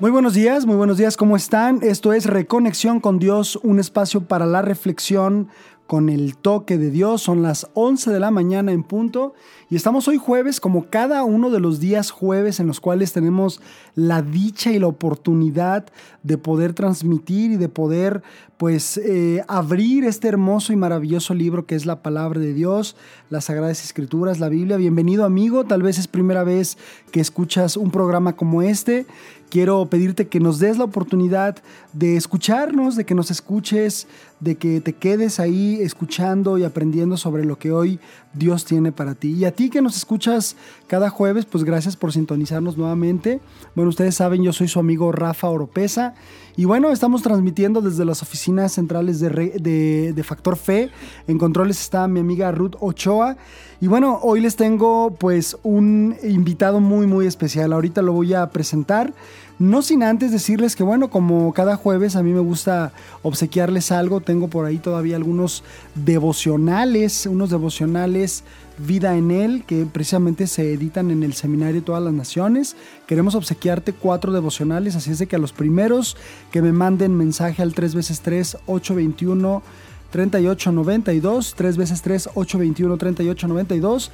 Muy buenos días, muy buenos días, ¿cómo están? Esto es Reconexión con Dios, un espacio para la reflexión con el toque de Dios. Son las 11 de la mañana en punto y estamos hoy jueves como cada uno de los días jueves en los cuales tenemos la dicha y la oportunidad de poder transmitir y de poder pues eh, abrir este hermoso y maravilloso libro que es la palabra de Dios, las Sagradas Escrituras, la Biblia. Bienvenido amigo, tal vez es primera vez que escuchas un programa como este quiero pedirte que nos des la oportunidad de escucharnos, de que nos escuches, de que te quedes ahí escuchando y aprendiendo sobre lo que hoy Dios tiene para ti. Y a ti que nos escuchas cada jueves, pues gracias por sintonizarnos nuevamente. Bueno, ustedes saben, yo soy su amigo Rafa Oropesa. Y bueno, estamos transmitiendo desde las oficinas centrales de, de, Factor Fe. En controles está mi amiga Ruth Ochoa. Y bueno, hoy les tengo pues un invitado muy muy especial. Ahorita lo voy a presentar. No sin antes decirles que bueno, como cada jueves a mí me gusta obsequiarles algo. Tengo por ahí todavía algunos devocionales, unos devocionales Vida en Él, que precisamente se editan en el Seminario Todas las Naciones. Queremos obsequiarte cuatro devocionales, así es de que a los primeros que me manden mensaje al 3x3 821 3892, 3 veces 3 821 3892.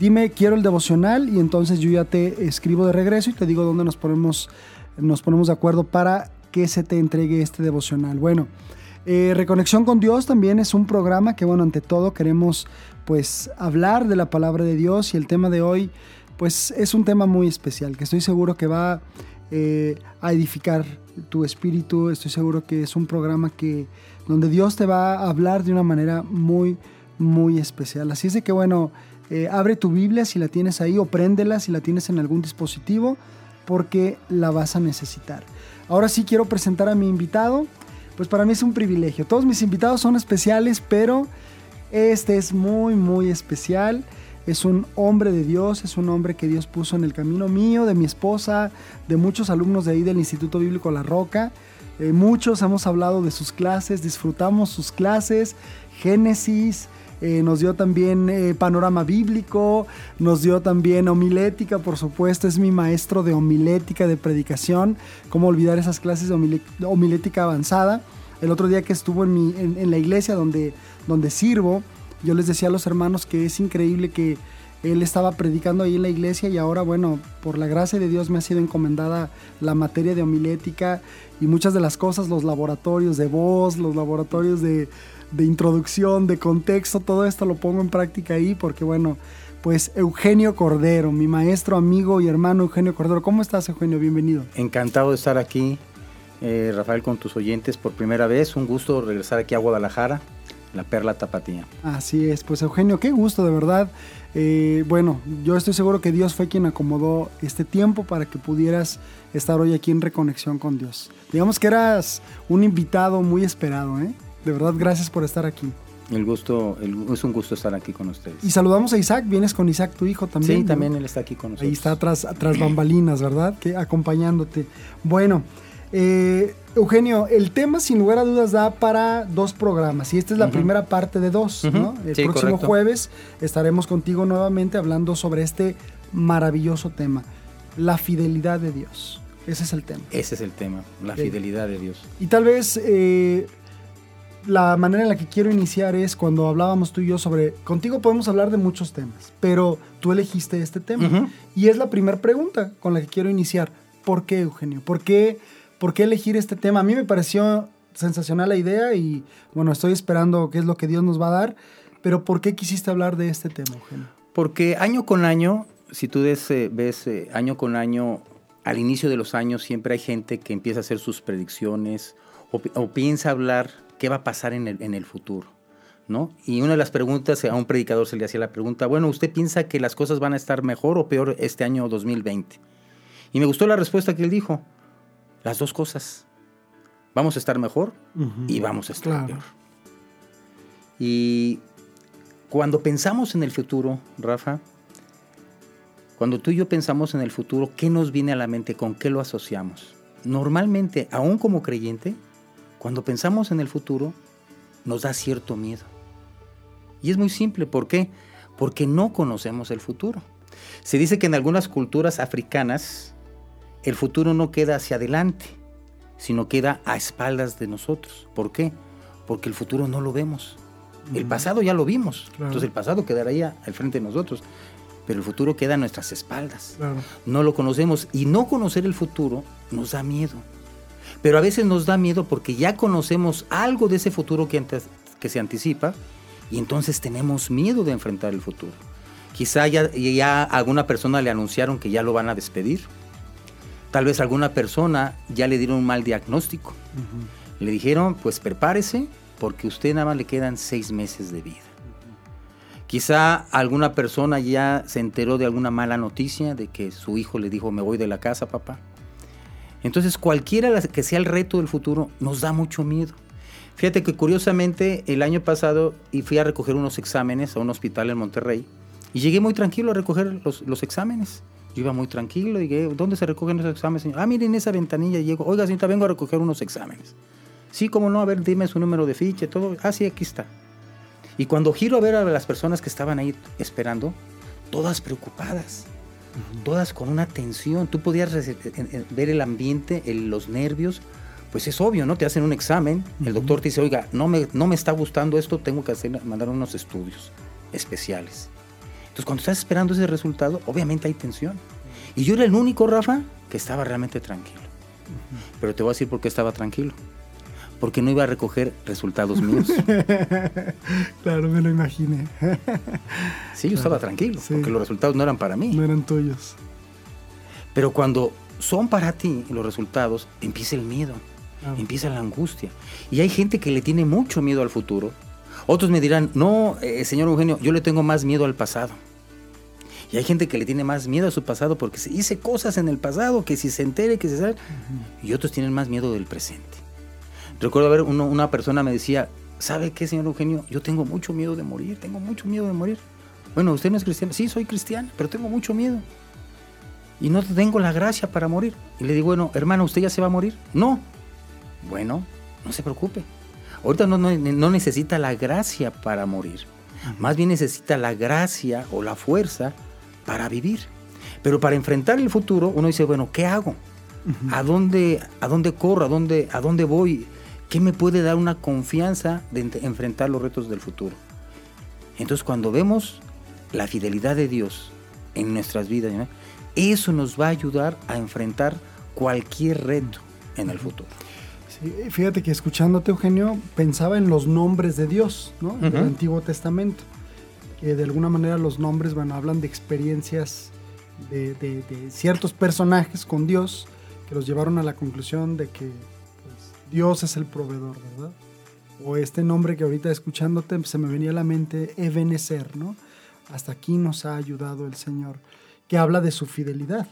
Dime quiero el devocional y entonces yo ya te escribo de regreso y te digo dónde nos ponemos, nos ponemos de acuerdo para que se te entregue este devocional. Bueno, eh, Reconexión con Dios también es un programa que, bueno, ante todo queremos pues hablar de la palabra de Dios y el tema de hoy pues es un tema muy especial que estoy seguro que va eh, a edificar tu espíritu, estoy seguro que es un programa que donde Dios te va a hablar de una manera muy muy especial. Así es de que bueno, eh, abre tu Biblia si la tienes ahí o préndela si la tienes en algún dispositivo porque la vas a necesitar. Ahora sí quiero presentar a mi invitado. Pues para mí es un privilegio. Todos mis invitados son especiales, pero este es muy, muy especial. Es un hombre de Dios, es un hombre que Dios puso en el camino mío, de mi esposa, de muchos alumnos de ahí del Instituto Bíblico La Roca. Eh, muchos hemos hablado de sus clases, disfrutamos sus clases, Génesis, eh, nos dio también eh, panorama bíblico, nos dio también homilética, por supuesto, es mi maestro de homilética, de predicación, cómo olvidar esas clases de homilética avanzada. El otro día que estuvo en, la iglesia donde donde sirvo, yo les decía a los hermanos que es increíble que él estaba predicando ahí en la iglesia y ahora, bueno, por la gracia de Dios me ha sido encomendada la materia de homilética y muchas de las cosas, los laboratorios de voz, los laboratorios de, de introducción, de contexto, todo esto lo pongo en práctica ahí porque, bueno, pues Eugenio Cordero, mi maestro, amigo y hermano Eugenio Cordero. ¿Cómo estás, Eugenio? Bienvenido. Encantado de estar aquí, eh, Rafael, con tus oyentes por primera vez. Un gusto regresar aquí a Guadalajara la perla tapatía. Así es, pues Eugenio, qué gusto de verdad. Eh, bueno, yo estoy seguro que Dios fue quien acomodó este tiempo para que pudieras estar hoy aquí en Reconexión con Dios. Digamos que eras un invitado muy esperado, ¿eh? De verdad, gracias por estar aquí. El gusto, es un gusto estar aquí con ustedes. Y saludamos a Isaac, vienes con Isaac, tu hijo también. Sí, también él está aquí con nosotros. Ahí está atrás, atrás bambalinas, ¿verdad? Que acompañándote. Bueno, eh, Eugenio, el tema sin lugar a dudas da para dos programas y esta es la primera parte de dos. El próximo jueves estaremos contigo nuevamente hablando sobre este maravilloso tema, la fidelidad de Dios. Ese es el tema. Ese es el tema, la fidelidad de Dios. Y tal vez eh, la manera en la que quiero iniciar es cuando hablábamos tú y yo sobre, contigo podemos hablar de muchos temas, pero tú elegiste este tema. Y es la primera pregunta con la que quiero iniciar. ¿Por qué, Eugenio? ¿Por qué? ¿por qué elegir este tema? A mí me pareció sensacional la idea y bueno, estoy esperando qué es lo que Dios nos va a dar, pero ¿por qué quisiste hablar de este tema, Eugenio? Porque año con año, si tú ves, eh, ves eh, año con año, al inicio de los años siempre hay gente que empieza a hacer sus predicciones o, piensa hablar qué va a pasar en el, en el futuro. ¿No? Y una de las preguntas, a un predicador se le hacía la pregunta, bueno, ¿usted piensa que las cosas van a estar mejor o peor este año 2020? Y me gustó la respuesta que él dijo, las dos cosas. Vamos a estar mejor y vamos a estar peor. Y cuando pensamos en el futuro, Rafa, cuando tú y yo pensamos en el futuro, ¿qué nos viene a la mente? ¿Con qué lo asociamos? Normalmente, aún como creyente, cuando pensamos en el futuro, nos da cierto miedo. Y es muy simple, ¿por qué? Porque no conocemos el futuro. Se dice que en algunas culturas africanas el futuro no queda hacia adelante, sino queda a espaldas de nosotros. ¿Por qué? Porque el futuro no lo vemos. El pasado ya lo vimos, entonces el pasado quedaría al frente de nosotros, pero el futuro queda a nuestras espaldas. No lo conocemos y no conocer el futuro nos da miedo. Pero a veces nos da miedo porque ya conocemos algo de ese futuro que, que se anticipa y entonces tenemos miedo de enfrentar el futuro. Quizá ya, ya alguna persona le anunciaron que ya lo van a despedir. Tal vez alguna persona ya le dieron un mal diagnóstico. Le dijeron, pues prepárese porque a usted nada más le quedan seis meses de vida. Quizá alguna persona ya se enteró de alguna mala noticia de que su hijo le dijo, me voy de la casa, papá. Entonces, cualquiera que sea el reto del futuro, nos da mucho miedo. Fíjate que curiosamente el año pasado fui a recoger unos exámenes a un hospital en Monterrey y llegué muy tranquilo a recoger los, exámenes. Yo iba muy tranquilo y dije, ¿dónde se recogen los exámenes? Ah, miren esa ventanilla. Y llego, oiga, señorita, vengo a recoger unos exámenes. Sí, cómo no, a ver, dime su número de ficha, todo. Ah, sí, aquí está. Y cuando giro a ver a las personas que estaban ahí esperando, todas preocupadas, todas con una tensión. Tú podías ver el ambiente, los nervios, pues es obvio, ¿no? Te hacen un examen, el doctor te dice, oiga, no me, no me está gustando esto, tengo que hacer, mandar unos estudios especiales. Entonces, cuando estás esperando ese resultado, obviamente hay tensión. Y yo era el único, Rafa, que estaba realmente tranquilo. Pero te voy a decir por qué estaba tranquilo. Porque no iba a recoger resultados míos. claro, me lo imaginé. sí, yo estaba tranquilo, porque los resultados no eran para mí. No eran tuyos. Pero cuando son para ti los resultados, empieza el miedo empieza la angustia. Y hay gente que le tiene mucho miedo al futuro. Otros me dirán, no, eh, señor Eugenio, yo le tengo más miedo al pasado. Y hay gente que le tiene más miedo a su pasado porque se hice cosas en el pasado que si se entere, que se sabe. Y otros tienen más miedo del presente. Recuerdo ver una persona me decía, ¿sabe qué, señor Eugenio? Yo tengo mucho miedo de morir, tengo mucho miedo de morir. Bueno, ¿usted no es cristiano? Sí, soy cristiano, pero tengo mucho miedo. Y no tengo la gracia para morir. Y le digo, bueno, hermano, ¿usted ya se va a morir? No, bueno, no se preocupe. Ahorita no, necesita la gracia para morir. Más bien necesita la gracia o la fuerza para vivir. Pero para enfrentar el futuro, uno dice, bueno, ¿qué hago? ¿A dónde, a dónde corro? ¿A dónde, ¿A dónde voy? ¿Qué me puede dar una confianza de enfrentar los retos del futuro? Entonces, cuando vemos la fidelidad de Dios en nuestras vidas, eso nos va a ayudar a enfrentar cualquier reto en el futuro fíjate que escuchándote, Eugenio, pensaba en los nombres de Dios, ¿no? Del Antiguo Testamento. Que de alguna manera los nombres, bueno, hablan de experiencias de, ciertos personajes con Dios que los llevaron a la conclusión de que Dios es el proveedor, ¿verdad? O este nombre que ahorita escuchándote se me venía a la mente, Ebenezer, ¿no? Hasta aquí nos ha ayudado el Señor, que habla de su fidelidad.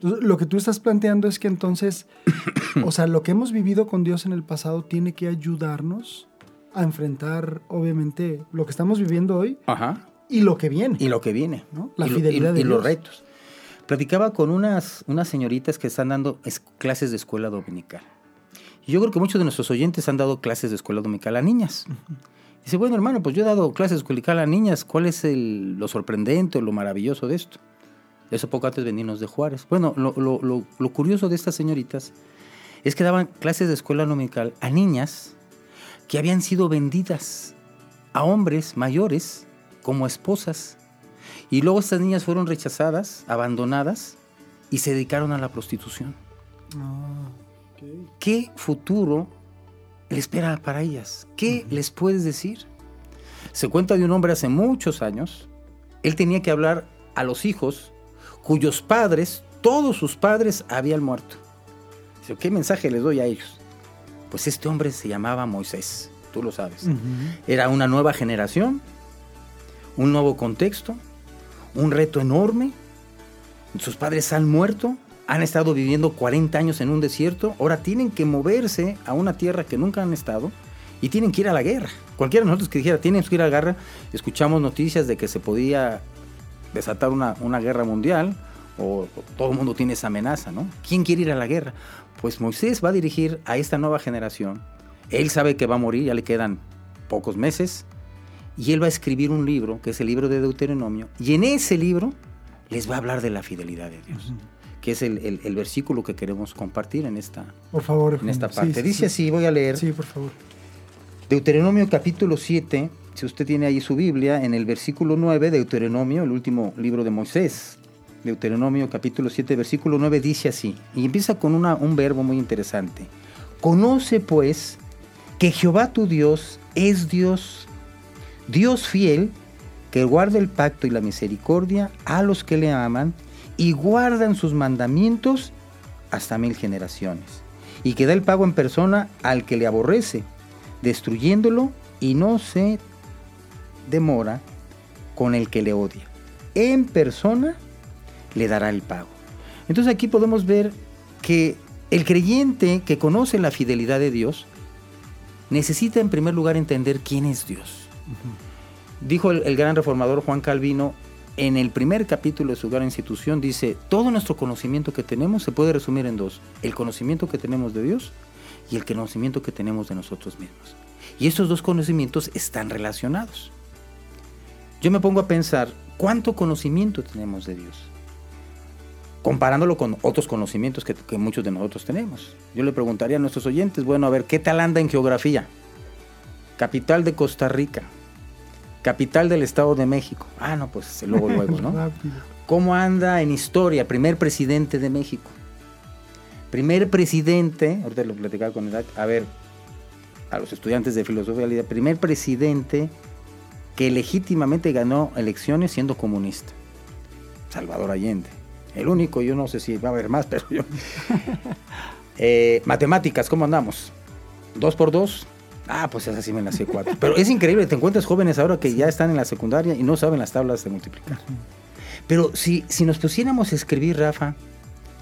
Lo que tú estás planteando es que entonces, o sea, lo que hemos vivido con Dios en el pasado tiene que ayudarnos a enfrentar, obviamente, lo que estamos viviendo hoy y lo que viene. Y lo que viene. La fidelidad de y los retos. Platicaba con unas, unas señoritas que están dando clases de escuela dominical. Y yo creo que muchos de nuestros oyentes han dado clases de escuela dominical a niñas. Dice, bueno, hermano, pues yo he dado clases de escuela dominical a niñas. ¿Cuál es el, lo sorprendente o lo maravilloso de esto? Eso poco antes venimos de Juárez. Bueno, lo, curioso de estas señoritas es que daban clases de escuela dominical a niñas que habían sido vendidas a hombres mayores como esposas. Y luego estas niñas fueron rechazadas, abandonadas y se dedicaron a la prostitución. ¿Qué futuro le espera para ellas? ¿Qué les puedes decir? Se cuenta de un hombre hace muchos años. Él tenía que hablar a los hijos cuyos padres, todos sus padres, habían muerto. ¿Qué mensaje les doy a ellos? Pues este hombre se llamaba Moisés, tú lo sabes. Era una nueva generación, un nuevo contexto, un reto enorme. Sus padres han muerto, han estado viviendo 40 años en un desierto, ahora tienen que moverse a una tierra que nunca han estado y tienen que ir a la guerra. Cualquiera de nosotros que dijera, tienen que ir a la guerra, escuchamos noticias de que se podía desatar una, guerra mundial o, todo el mundo tiene esa amenaza, ¿no? ¿Quién quiere ir a la guerra? Pues Moisés va a dirigir a esta nueva generación. Él sabe que va a morir, ya le quedan pocos meses, y él va a escribir un libro, que es el libro de Deuteronomio, y en ese libro les va a hablar de la fidelidad de Dios. Que es el, versículo que queremos compartir en esta, por favor, en esta parte. Dice así, voy a leer. Sí, por favor. Deuteronomio capítulo 7, si usted tiene ahí su Biblia, en el versículo 9, Deuteronomio, el último libro de Moisés. Deuteronomio capítulo 7, versículo 9 dice así, y empieza con una, un verbo muy interesante. Conoce pues que Jehová tu Dios es Dios, Dios fiel, que guarda el pacto y la misericordia a los que le aman y guardan sus mandamientos hasta mil generaciones, y que da el pago en persona al que le aborrece, destruyéndolo y no se demora con el que le odia. En persona le dará el pago. Entonces aquí podemos ver que el creyente que conoce la fidelidad de Dios necesita en primer lugar entender quién es Dios. Dijo el, gran reformador Juan Calvino, en el primer capítulo de su gran institución, dice, todo nuestro conocimiento que tenemos se puede resumir en dos, el conocimiento que tenemos de Dios y el conocimiento que tenemos de nosotros mismos. Y estos dos conocimientos están relacionados. Yo me pongo a pensar, ¿cuánto conocimiento tenemos de Dios? Comparándolo con otros conocimientos que, que muchos de nosotros tenemos. Yo le preguntaría a nuestros oyentes, bueno, a ver, ¿qué tal anda en geografía? Capital de Costa Rica, Capital del Estado de México. Ah, no, pues luego, luego, ¿no? ¿Cómo anda en historia? Primer presidente de México. Primer presidente, ahorita lo platicaba con edad, a ver, a los estudiantes de filosofía, primer presidente que legítimamente ganó elecciones siendo comunista. Salvador Allende. El único, yo no sé si va a haber más, pero yo. Eh, matemáticas, ¿cómo andamos? ¿Dos por dos? Ah, pues esa sí me la sé cuatro. Pero es increíble, te encuentras jóvenes ahora que ya están en la secundaria y no saben las tablas de multiplicar. Pero si, si nos pusiéramos a escribir, Rafa,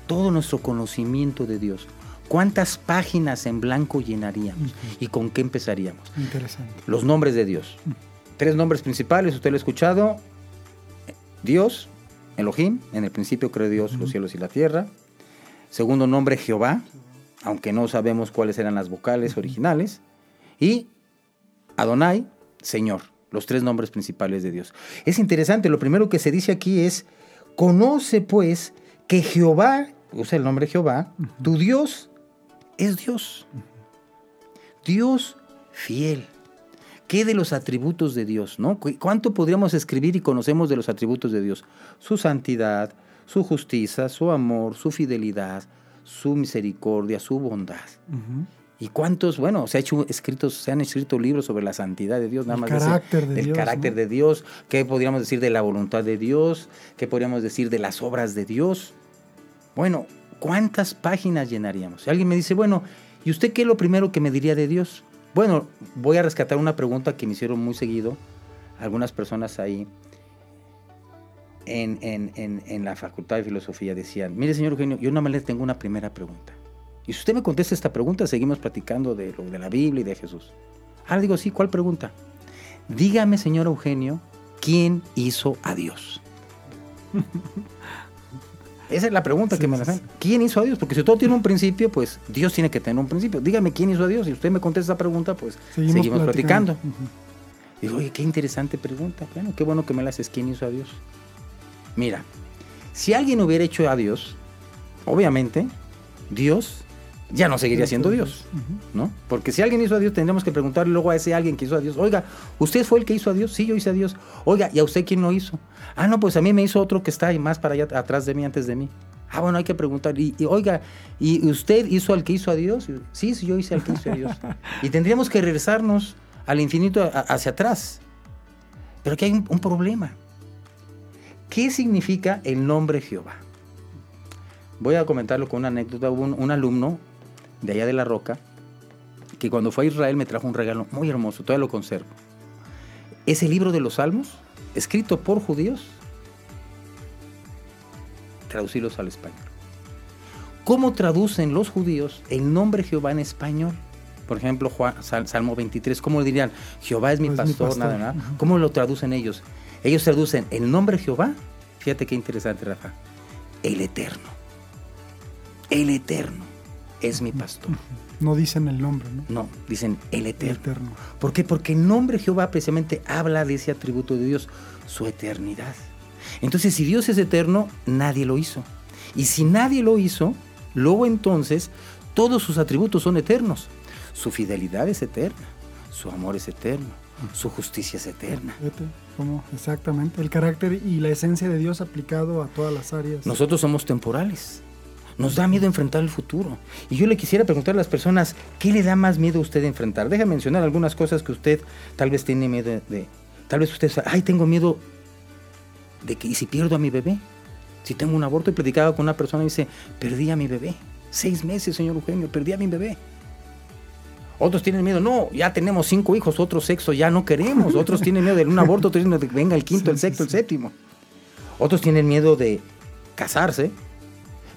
todo nuestro conocimiento de Dios, ¿cuántas páginas en blanco llenaríamos? ¿Y con qué empezaríamos? Interesante. Los nombres de Dios. Tres nombres principales, usted lo ha escuchado. Dios, Elohim, en el principio creó Dios los cielos y la tierra. Segundo nombre, Jehová, aunque no sabemos cuáles eran las vocales originales y Adonai, Señor, los tres nombres principales de Dios. Es interesante, lo primero que se dice aquí es, conoce pues que Jehová, usa el nombre Jehová, tu Dios es Dios. Dios fiel. ¿Qué de los atributos de Dios? ¿no? ¿Cuánto podríamos escribir y conocemos de los atributos de Dios? Su santidad, su justicia, su amor, su fidelidad, su misericordia, su bondad. ¿Y cuántos, bueno, se, ha hecho escritos, se han escrito libros sobre la santidad de Dios, nada más carácter de del Dios, carácter de Dios, qué podríamos decir de la voluntad de Dios, qué podríamos decir de las obras de Dios. Bueno, ¿cuántas páginas llenaríamos? Si alguien me dice, bueno, ¿y usted qué es lo primero que me diría de Dios? Bueno, voy a rescatar una pregunta que me hicieron muy seguido algunas personas ahí en, en la Facultad de Filosofía. Decían, mire señor Eugenio, yo nada más le tengo una primera pregunta. Y si usted me contesta esta pregunta, seguimos platicando de lo de la Biblia y de Jesús. Ahora digo, sí, ¿cuál pregunta? Dígame, señor Eugenio, ¿quién hizo a Dios? Esa es la pregunta que me hacen. ¿Quién hizo a Dios? Porque si todo tiene un principio, pues Dios tiene que tener un principio. Dígame quién hizo a Dios. Si usted me contesta esa pregunta, pues seguimos, platicando. Digo, oye, qué interesante pregunta. Bueno, qué bueno que me la haces. ¿Quién hizo a Dios? Mira, si alguien hubiera hecho a Dios, obviamente, Dios ya no seguiría siendo Dios, ¿no? Porque si alguien hizo a Dios, tendríamos que preguntarle luego a ese alguien que hizo a Dios, oiga, ¿usted fue el que hizo a Dios? Sí, yo hice a Dios. Oiga, ¿y a usted quién lo hizo? Ah, no, pues a mí me hizo otro que está ahí más para allá atrás de mí, antes de mí. Ah, bueno, hay que preguntar. Y, oiga, ¿y usted hizo al que hizo a Dios? Sí, sí, yo hice al que hizo a Dios. y tendríamos que regresarnos al infinito hacia atrás. Pero aquí hay un problema. ¿Qué significa el nombre Jehová? Voy a comentarlo con una anécdota. Hubo un alumno de allá de la roca, que cuando fue a Israel me trajo un regalo muy hermoso, todavía lo conservo. Es el libro de los Salmos, escrito por judíos, traducirlos al español. ¿Cómo traducen los judíos el nombre Jehová en español? Por ejemplo, Juan, Salmo 23, ¿cómo dirían? Jehová es mi, pastor, nada, nada. ¿Cómo lo traducen ellos? Ellos traducen el nombre Jehová, fíjate qué interesante, Rafa, el eterno. El eterno es mi pastor. No dicen el nombre, ¿no? No, dicen el eterno. ¿Por qué? Porque el nombre Jehová precisamente habla de ese atributo de Dios, su eternidad. Entonces, si Dios es eterno, nadie lo hizo. Y si nadie lo hizo, luego entonces todos sus atributos son eternos. Su fidelidad es eterna, su amor es eterno, su justicia es eterna. ¿Cómo? Exactamente, el carácter y la esencia de Dios aplicado a todas las áreas. Nosotros somos temporales. Nos da miedo enfrentar el futuro. Y yo le quisiera preguntar a las personas, ¿qué le da más miedo a usted enfrentar? Deja mencionar algunas cosas que usted tal vez tiene miedo de. tal vez usted, ay, tengo miedo de que, ¿y si pierdo a mi bebé? Si tengo un aborto, y predicaba con una persona y dice, perdí a mi bebé. Seis meses, señor Eugenio, perdí a mi bebé. Otros tienen miedo, no, ya tenemos cinco hijos, otro sexo ya no queremos. Otros tienen miedo de un aborto, otros tienen miedo de que venga el quinto, el sexto, el séptimo. Otros tienen miedo de casarse,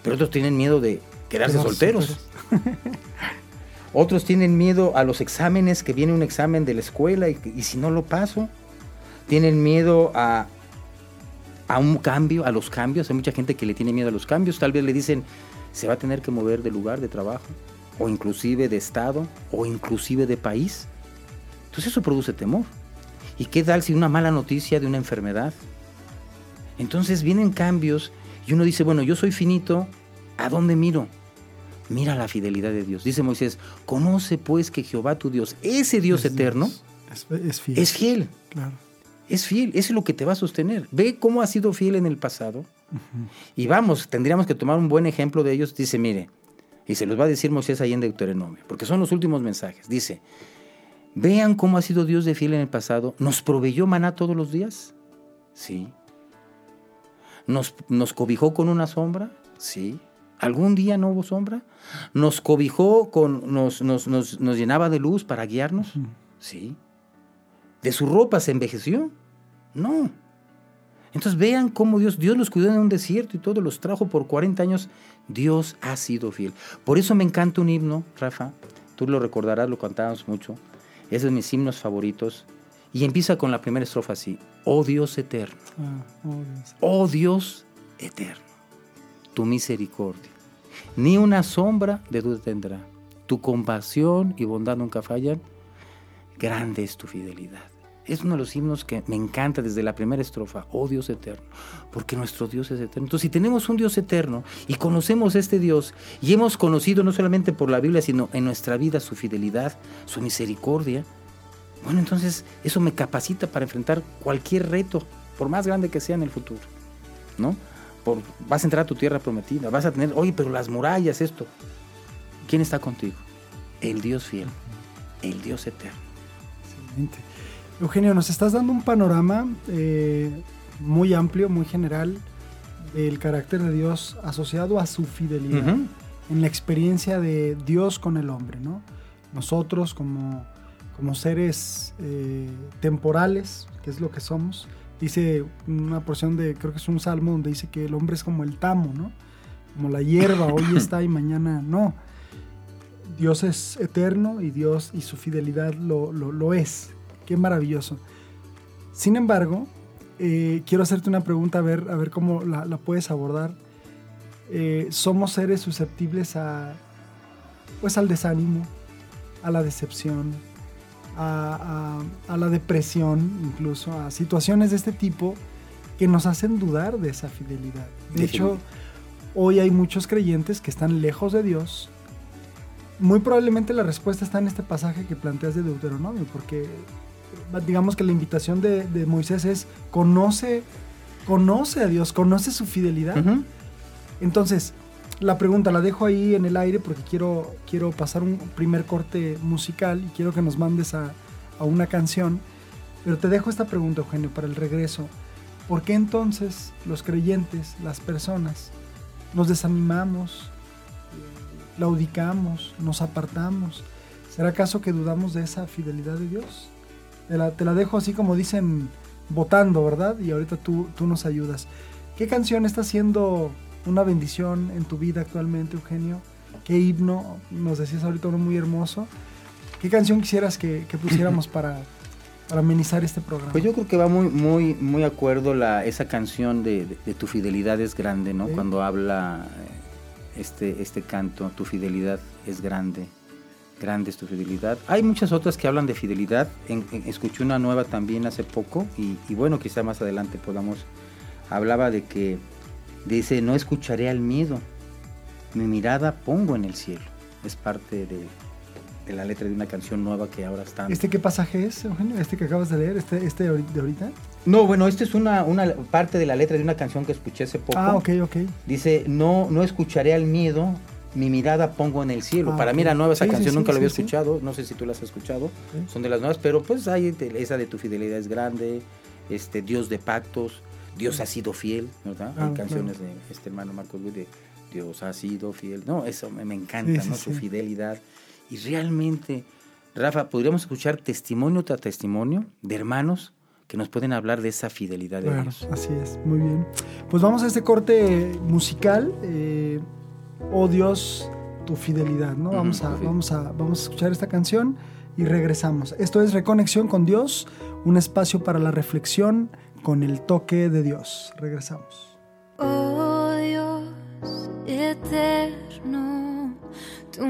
pero otros tienen miedo de quedarse solteros. otros tienen miedo a los exámenes, que viene un examen de la escuela y, y si no lo paso. Tienen miedo a, a un cambio, a los cambios. Hay mucha gente que le tiene miedo a los cambios. Tal vez le dicen, se va a tener que mover de lugar de trabajo o inclusive de estado, o inclusive de país. Entonces eso produce temor. ¿Y qué tal si una mala noticia de una enfermedad? Entonces vienen cambios y uno dice, bueno, yo soy finito, ¿a dónde miro? Mira la fidelidad de Dios. Dice Moisés, conoce pues que Jehová tu Dios, ese Dios eterno, es, fiel. Es fiel. Claro. Es fiel, eso es lo que te va a sostener. Ve cómo ha sido fiel en el pasado. Y vamos, tendríamos que tomar un buen ejemplo de ellos. Dice, mire, y se los va a decir Moisés ahí en Deuteronomio, porque son los últimos mensajes. Dice, vean cómo ha sido Dios de fiel en el pasado. ¿Nos proveyó maná todos los días? Sí. ¿Nos, nos cobijó con una sombra? Sí. ¿Algún día no hubo sombra? ¿Nos cobijó con, nos, nos, nos, llenaba de luz para guiarnos? Sí. ¿De su ropa se envejeció? No. Entonces vean cómo Dios, Dios los cuidó en un desierto y todo los trajo por 40 años. Dios ha sido fiel. Por eso me encanta un himno, Rafa. Tú lo recordarás, lo cantábamos mucho. Es de mis himnos favoritos. Y empieza con la primera estrofa así. Oh Dios eterno. Ah, oh, Dios. oh Dios eterno. Tu misericordia. Ni una sombra de duda tendrá. Tu compasión y bondad nunca fallan. Grande es tu fidelidad. Es uno de los himnos que me encanta desde la primera estrofa, oh Dios eterno, porque nuestro Dios es eterno. Entonces, si tenemos un Dios eterno y conocemos este Dios y hemos conocido no solamente por la Biblia, sino en nuestra vida su fidelidad, su misericordia, bueno, entonces eso me capacita para enfrentar cualquier reto, por más grande que sea en el futuro, ¿no? Por, vas a entrar a tu tierra prometida, vas a tener, oye, pero las murallas, esto. ¿Quién está contigo? El Dios fiel, el Dios eterno. Excelente. Eugenio, nos estás dando un panorama eh, muy amplio, muy general del carácter de Dios asociado a su fidelidad en la experiencia de Dios con el hombre, ¿no? Nosotros como, como seres eh, temporales, que es lo que somos, dice una porción de, creo que es un salmo donde dice que el hombre es como el tamo, ¿no? Como la hierba, hoy está y mañana no. Dios es eterno y Dios y su fidelidad lo, lo, lo es. Qué maravilloso. Sin embargo, eh, quiero hacerte una pregunta a ver, a ver cómo la, puedes abordar. Eh, somos seres susceptibles a, pues al desánimo, a la decepción, a, la depresión, incluso a situaciones de este tipo que nos hacen dudar de esa fidelidad. De hecho, hoy hay muchos creyentes que están lejos de Dios. Muy probablemente la respuesta está en este pasaje que planteas de Deuteronomio, porque digamos que la invitación de, Moisés es conoce, conoce a Dios, conoce su fidelidad. Entonces, la pregunta la dejo ahí en el aire porque quiero, quiero pasar un primer corte musical y quiero que nos mandes a, a una canción. Pero te dejo esta pregunta, Eugenio, para el regreso. ¿Por qué entonces los creyentes, las personas, nos desanimamos, claudicamos, nos apartamos? ¿Será acaso que dudamos de esa fidelidad de Dios? Te la, dejo así como dicen, votando, ¿verdad? Y ahorita tú, tú nos ayudas. ¿Qué canción está siendo una bendición en tu vida actualmente, Eugenio? ¿Qué himno? Nos decías ahorita uno muy hermoso. ¿Qué canción quisieras que, pusiéramos para, para amenizar este programa? Pues yo creo que va muy, muy, muy acuerdo la, esa canción de, Tu fidelidad es grande, ¿no? Cuando habla eh, este, este canto, Tu fidelidad es grande grande es tu fidelidad. Hay muchas otras que hablan de fidelidad. escuché una nueva también hace poco y, bueno, quizá más adelante podamos. Hablaba de que Dice, no escucharé al miedo, mi mirada pongo en el cielo. Es parte de, de la letra de una canción nueva que ahora está... ¿Este qué pasaje es, Eugenio? ¿Este que acabas de leer? ¿Este, este de ahorita? No, bueno, esta es una, una parte de la letra de una canción que escuché hace poco. Ah, ok, ok. Dice, no, no escucharé al miedo, mi mirada pongo en el cielo. Ah, Para mí era nueva esa Sí, sí, canción, sí, nunca la había sí, sí. escuchado, no sé si tú la has escuchado, Sí. son de las nuevas, pero pues hay esa de tu fidelidad es grande, este Dios de pactos, Dios ha sido fiel, ¿verdad? Ah, hay canciones de este hermano Marcos Luis de Dios ha sido fiel, no, eso me, me encanta, Sí, sí, ¿no? Su sí. fidelidad. Y realmente, Rafa, podríamos escuchar testimonio tras testimonio de hermanos que nos pueden hablar de esa fidelidad de Claro, Dios. así es, muy bien. Pues vamos a este corte musical. eh, oh Dios, tu fidelidad, ¿no? Vamos, a, vamos, a, vamos a escuchar esta canción y regresamos. Esto es Reconexión con Dios, un espacio para la reflexión con el toque de Dios. Regresamos. Oh Dios eterno, tu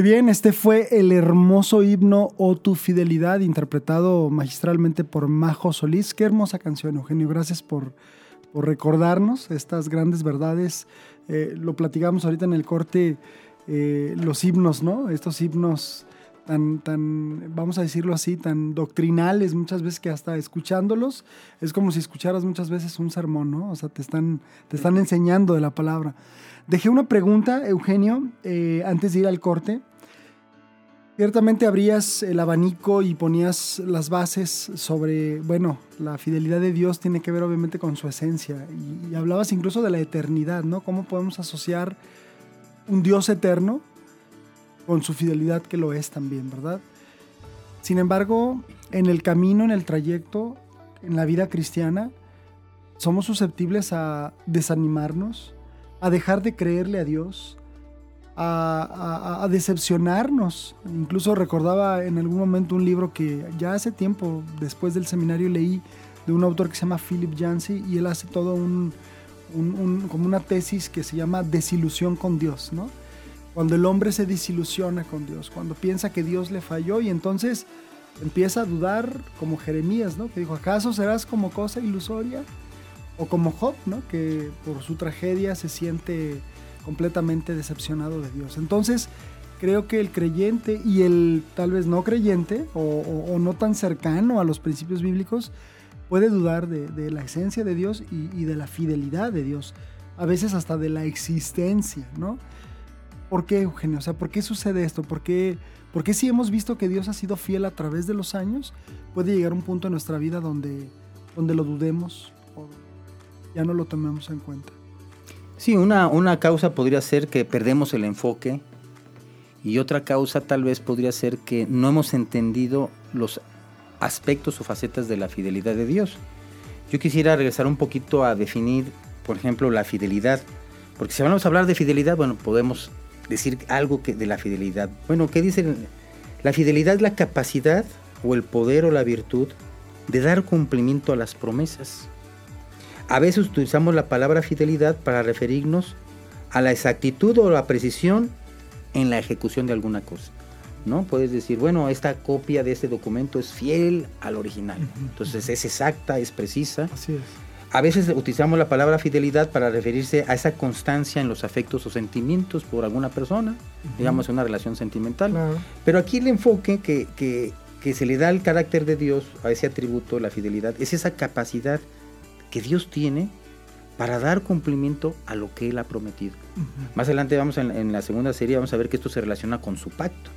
Muy bien, este fue el hermoso himno O tu fidelidad, interpretado magistralmente por Majo Solís. Qué hermosa canción, Eugenio. Gracias por, recordarnos estas grandes verdades. Eh, lo platicamos ahorita en el corte, eh, los himnos, ¿no? Estos himnos tan, tan, vamos a decirlo así, tan doctrinales, muchas veces que hasta escuchándolos es como si escucharas muchas veces un sermón, ¿no? O sea, te están, te están enseñando de la palabra. Dejé una pregunta, Eugenio, eh, antes de ir al corte. Ciertamente abrías el abanico y ponías las bases sobre, bueno, la fidelidad de Dios tiene que ver obviamente con su esencia. Y, y hablabas incluso de la eternidad, ¿no? ¿Cómo podemos asociar un Dios eterno con su fidelidad que lo es también, ¿verdad? Sin embargo, en el camino, en el trayecto, en la vida cristiana, somos susceptibles a desanimarnos, a dejar de creerle a Dios, a, decepcionarnos. Incluso recordaba en algún momento un libro que ya hace tiempo, después del seminario, leí de un autor que se llama Philip Yancey y él hace todo un- como una tesis que se llama desilusión con Dios, ¿no? Cuando el hombre se desilusiona con Dios, cuando piensa que Dios le falló y entonces empieza a dudar como Jeremías, ¿no? Que dijo, ¿acaso serás como cosa ilusoria? O como Job, ¿no? Que por su tragedia se siente completamente decepcionado de Dios. Entonces, creo que el creyente y el tal vez no creyente o, no tan cercano a los principios bíblicos puede dudar de, la esencia de Dios y, y de la fidelidad de Dios. A veces hasta de la existencia, ¿no? ¿Por qué, Eugenio? O sea, ¿por qué sucede esto? ¿Por qué, por qué si hemos visto que Dios ha sido fiel a través de los años, puede llegar un punto en nuestra vida donde, donde lo dudemos o ya no lo tomemos en cuenta? Sí, una, una causa podría ser que perdemos el enfoque y otra causa tal vez podría ser que no hemos entendido los aspectos o facetas de la fidelidad de Dios. Yo quisiera regresar un poquito a definir, por ejemplo, la fidelidad, porque si vamos a hablar de fidelidad, bueno, podemos decir algo que de la fidelidad. Bueno, ¿qué dice? La fidelidad es la capacidad o el poder o la virtud de dar cumplimiento a las promesas. A veces utilizamos la palabra fidelidad para referirnos a la exactitud o la precisión en la ejecución de alguna cosa. ¿no? Puedes decir, bueno, esta copia de este documento es fiel al original. Entonces es exacta, es precisa. Así es. A veces utilizamos la palabra fidelidad para referirse a esa constancia en los afectos o sentimientos por alguna persona, digamos una relación sentimental. Claro. Pero aquí el enfoque que, que- que se le da al carácter de Dios, a ese atributo, la fidelidad, es esa capacidad que Dios tiene para dar cumplimiento a lo que Él ha prometido. Más adelante vamos en, en la segunda serie, vamos a ver que esto se relaciona con su pacto.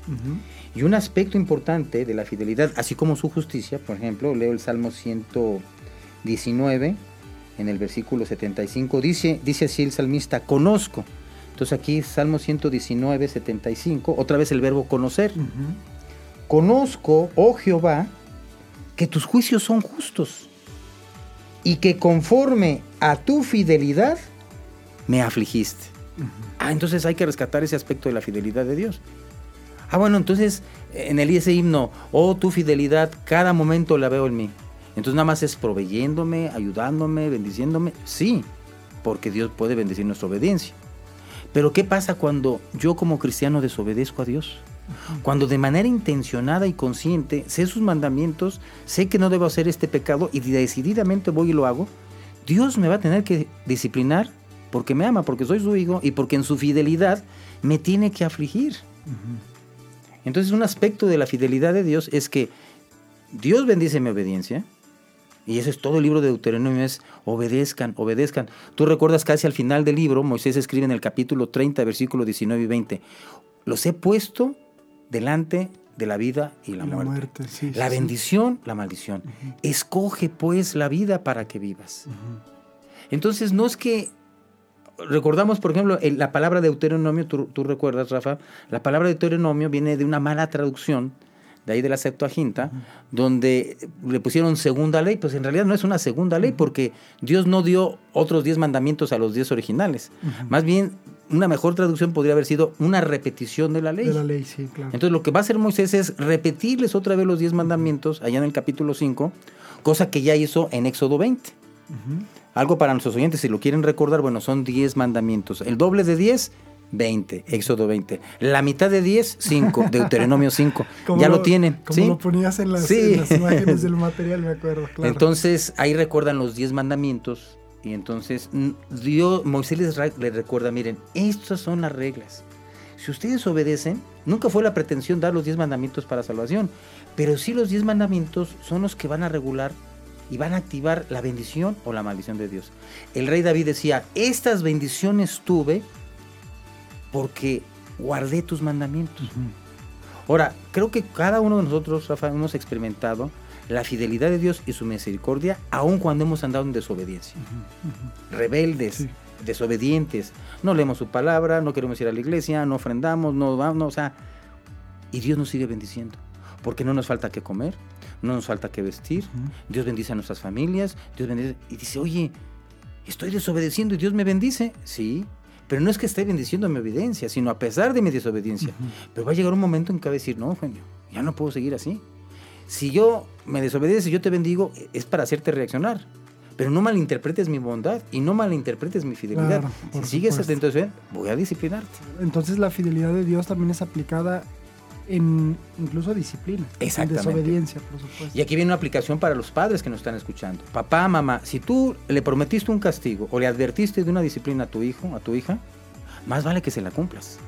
Y un aspecto importante de la fidelidad, así como su justicia, por ejemplo, leo el Salmo 119, en el versículo 75, dice, dice así el salmista, conozco. Entonces aquí Salmo 119, 75, otra vez el verbo conocer. Conozco, oh Jehová, que tus juicios son justos y que conforme a tu fidelidad me afligiste. Ah, entonces hay que rescatar ese aspecto de la fidelidad de Dios. Ah, bueno, entonces en el ese himno, oh tu fidelidad, cada momento la veo en mí. Entonces nada más es proveyéndome, ayudándome, bendiciéndome. Sí, porque Dios puede bendecir nuestra obediencia. Pero ¿qué pasa cuando yo como cristiano desobedezco a Dios? Cuando de manera intencionada y consciente sé sus mandamientos, sé que no debo hacer este pecado y decididamente voy y lo hago, Dios me va a tener que disciplinar porque me ama, porque soy su hijo y porque en su fidelidad me tiene que afligir. Entonces un aspecto de la fidelidad de Dios es que Dios bendice mi obediencia. Y ese es todo el libro de Deuteronomio, es obedezcan, obedezcan. Tú recuerdas casi al final del libro, Moisés escribe en el capítulo 30, versículo 19 y 20, los he puesto delante de la vida y la, la muerte. muerte, sí, la sí, sí. bendición, la maldición. Escoge pues la vida para que vivas. Entonces no es que recordamos, por ejemplo, el- la palabra Deuteronomio, tú, tú recuerdas, Rafa, la palabra Deuteronomio viene de una mala traducción, de ahí de la Septuaginta, donde le pusieron segunda ley, pues en realidad no es una segunda ley, porque Dios no dio otros diez mandamientos a los diez originales. Más bien, una mejor traducción podría haber sido una repetición de la ley. De la ley, sí, claro. Entonces lo que va a hacer Moisés es repetirles otra vez los diez mandamientos allá en el capítulo 5, cosa que ya hizo en Éxodo 20. Ujú. Algo para nuestros oyentes, si lo quieren recordar, bueno, son 10 mandamientos. El doble de 10, 20, Éxodo 20. La mitad de 10, 5, Deuteronomio 5. Como Ya lo, tienen. Como ¿sí? lo ponías en las, Sí. en las imágenes del material, me acuerdo, claro. Entonces ahí recuerdan los 10 mandamientos y entonces Dios, Moisés les, les recuerda, miren, estas son las reglas. Si ustedes obedecen, nunca fue la pretensión dar los 10 mandamientos para salvación, pero sí los 10 mandamientos son los que van a regular y van a activar la bendición o la maldición de Dios. El rey David decía, estas bendiciones tuve porque guardé tus mandamientos. Ahora, creo que cada uno de nosotros, Rafa, hemos experimentado la fidelidad de Dios y su misericordia, aun cuando hemos andado en desobediencia. Rebeldes, Sí. desobedientes. No leemos su palabra, no queremos ir a la iglesia, no ofrendamos, no vamos, o sea, y Dios nos sigue bendiciendo. Porque no nos falta que comer, no nos falta que vestir, Dios bendice a nuestras familias, Dios bendice... Y dice, oye, estoy desobedeciendo y Dios me bendice. Sí, pero no es que esté bendiciendo mi obediencia, sino a pesar de mi desobediencia. Pero va a llegar un momento en que va a decir, no, Eugenio, ya no puedo seguir así. Si yo me desobedeces y yo te bendigo, es para hacerte reaccionar. Pero no malinterpretes mi bondad y no malinterpretes mi fidelidad. Claro, si sigues atento eso, voy a disciplinarte. Entonces la fidelidad de Dios también es aplicada en incluso disciplina. Exactamente. En desobediencia, por supuesto. Y aquí viene una aplicación para los padres que nos están escuchando. Papá, mamá, si tú le prometiste un castigo o le advertiste de una disciplina a tu hijo, a tu hija, más vale que se la cumplas.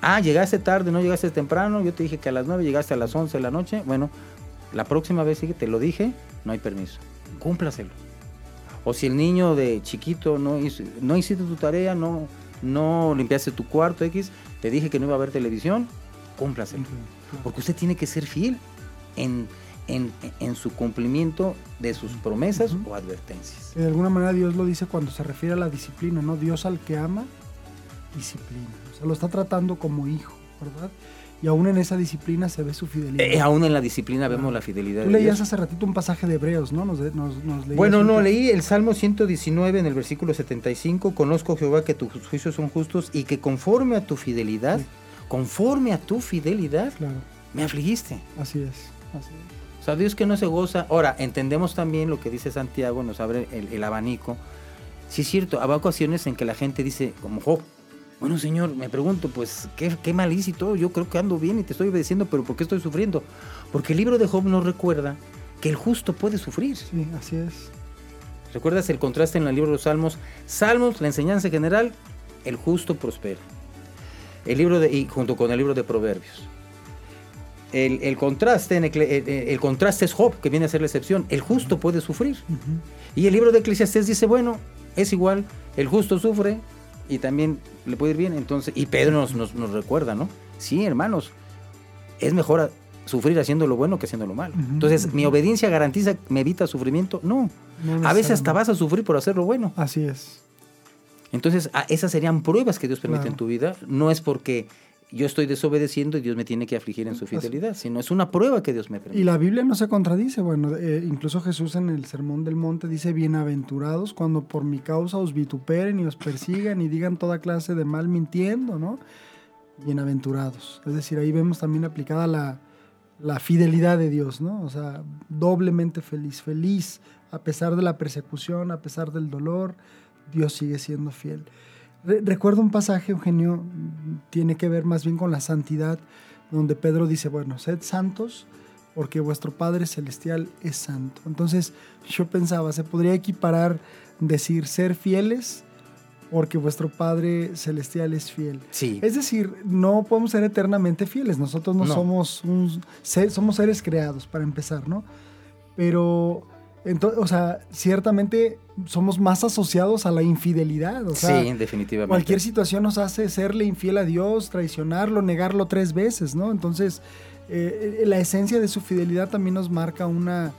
Ah, llegaste tarde, no llegaste temprano, yo te dije que a las 9 llegaste a las 11 de la noche. Bueno, la próxima vez sí que te lo dije, no hay permiso. Cúmplaselo. O si el niño de chiquito no, hizo, no hiciste tu tarea, no, no limpiaste tu cuarto X, te dije que no iba a haber televisión, cúmplaselo. Porque usted tiene que ser fiel en, en- en su cumplimiento de sus promesas o advertencias. De alguna manera Dios lo dice cuando se refiere a la disciplina, ¿no? Dios al que ama, disciplina. Sea, lo está tratando como hijo, ¿verdad? Y aún en esa disciplina se ve su fidelidad. Eh, aún en la disciplina vemos la fidelidad Tú de leías Dios. hace ratito un pasaje de Hebreos, ¿no? Nos, de- nos, nos leías Bueno, no, leí el Salmo 119 en el versículo 75. Conozco, Jehová, que tus juicios son justos y que conforme a tu fidelidad, Sí. conforme a tu fidelidad, Claro, me afligiste. así es. Así es. O sea, Dios que no se goza. Ahora, entendemos también lo que dice Santiago, nos abre el, el abanico. Sí es cierto, habrá ocasiones en que la gente dice, como Job, bueno, Señor, me pregunto, pues, ¿qué, qué mal hice y todo? Yo creo que ando bien y te estoy obedeciendo, pero ¿por qué estoy sufriendo? Porque el libro de Job nos recuerda que el justo puede sufrir. Sí, así es. ¿Recuerdas el contraste en el libro de los Salmos? Salmos, la enseñanza general, el justo prospera. El libro de, y junto con el libro de Proverbios. El, el contraste en Ecle- el, el contraste es Job, que viene a ser la excepción. El justo puede sufrir. Y el libro de Eclesiastés dice, bueno, es igual, el justo sufre y también le puede ir bien. Entonces, y Pedro nos, nos, nos recuerda, ¿no? Sí, hermanos, es mejor sufrir haciendo lo bueno que haciendo lo malo. Entonces, ¿mi obediencia garantiza, me evita sufrimiento? No. No A veces hasta vas a sufrir por hacer lo bueno. Así es. Entonces, esas serían pruebas que Dios permite Claro. en tu vida. No es porque yo estoy desobedeciendo y Dios me tiene que afligir en su fidelidad, sino es una prueba que Dios me permite. Y la Biblia no se contradice. Bueno, eh, incluso Jesús en el Sermón del Monte dice, bienaventurados cuando por mi causa os vituperen y os persigan y digan toda clase de mal mintiendo, ¿no? Bienaventurados. Es decir, ahí vemos también aplicada la, la fidelidad de Dios, ¿no? O sea, doblemente feliz, feliz a pesar de la persecución, a pesar del dolor, Dios sigue siendo fiel. Re- recuerdo un pasaje, Eugenio, tiene que ver más bien con la santidad, donde Pedro dice, bueno, sed santos porque vuestro Padre Celestial es santo. Entonces yo pensaba, se podría equiparar decir ser fieles porque vuestro Padre Celestial es fiel. Sí. Es decir, no podemos ser eternamente fieles. Nosotros no, No. somos un, somos seres creados para empezar, ¿no? Pero, ento- o sea, ciertamente somos más asociados a la infidelidad. O sea, sí, definitivamente. cualquier situación nos hace serle infiel a Dios, traicionarlo, negarlo tres veces, ¿no? Entonces, eh, la esencia de su fidelidad también nos marca una,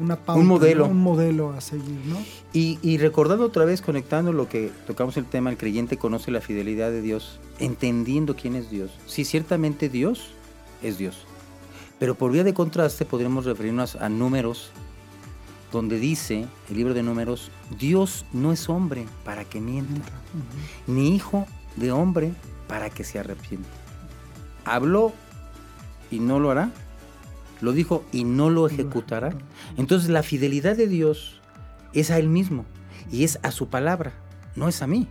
una pauta, Un modelo. Un modelo a seguir, ¿no? Y, y recordando otra vez, conectando lo que tocamos el tema, el creyente conoce la fidelidad de Dios, entendiendo quién es Dios. Sí, ciertamente Dios es Dios. Pero por vía de contraste podríamos referirnos a números, donde dice el libro de números, Dios no es hombre para que mienta, ni hijo de hombre para que se arrepienta. Habló y no lo hará. Lo dijo y no lo ejecutará. Entonces la fidelidad de Dios es a Él mismo y es a su palabra, no es a mí.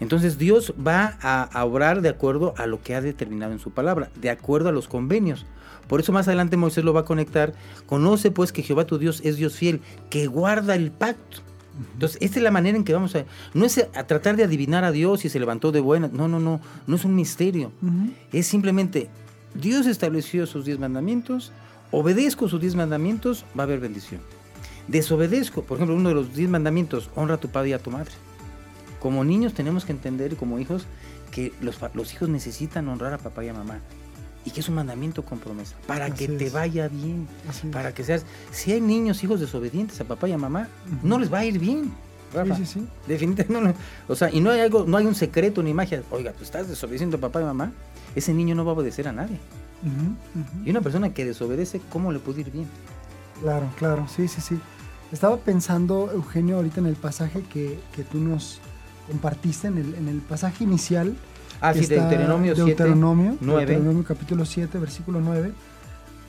Entonces Dios va a, a obrar de acuerdo a lo que ha determinado en su palabra, de acuerdo a los convenios. Por eso más adelante Moisés lo va a conectar. Conoce pues que Jehová tu Dios es Dios fiel, que guarda el pacto. Entonces, esta es la manera en que vamos a... No es a tratar de adivinar a Dios si se levantó de buena. No, no, no. No es un misterio. Es simplemente, Dios estableció sus diez mandamientos, obedezco sus diez mandamientos, va a haber bendición. Desobedezco, por ejemplo, uno de los diez mandamientos, honra a tu padre y a tu madre. Como niños tenemos que entender, como hijos, que los, los hijos necesitan honrar a papá y a mamá. Y que es un mandamiento con promesa, para que te es. vaya bien, Así es. para que seas... Si hay niños, hijos desobedientes a papá y a mamá, no les va a ir bien. Rafa. Sí, sí, sí. Definitivamente no. O sea, y no hay algo, no hay un secreto ni magia. Oiga, pues estás desobedeciendo a papá y mamá. Ese niño no va a obedecer a nadie. Y una persona que desobedece, ¿cómo le puede ir bien? Claro, claro, sí, sí, sí. Estaba pensando, Eugenio, ahorita en el pasaje que, que tú nos compartiste, en el, en el pasaje inicial. Ah, sí, Deuteronomio 7, Deuteronomio, 9. Deuteronomio capítulo 7, versículo 9.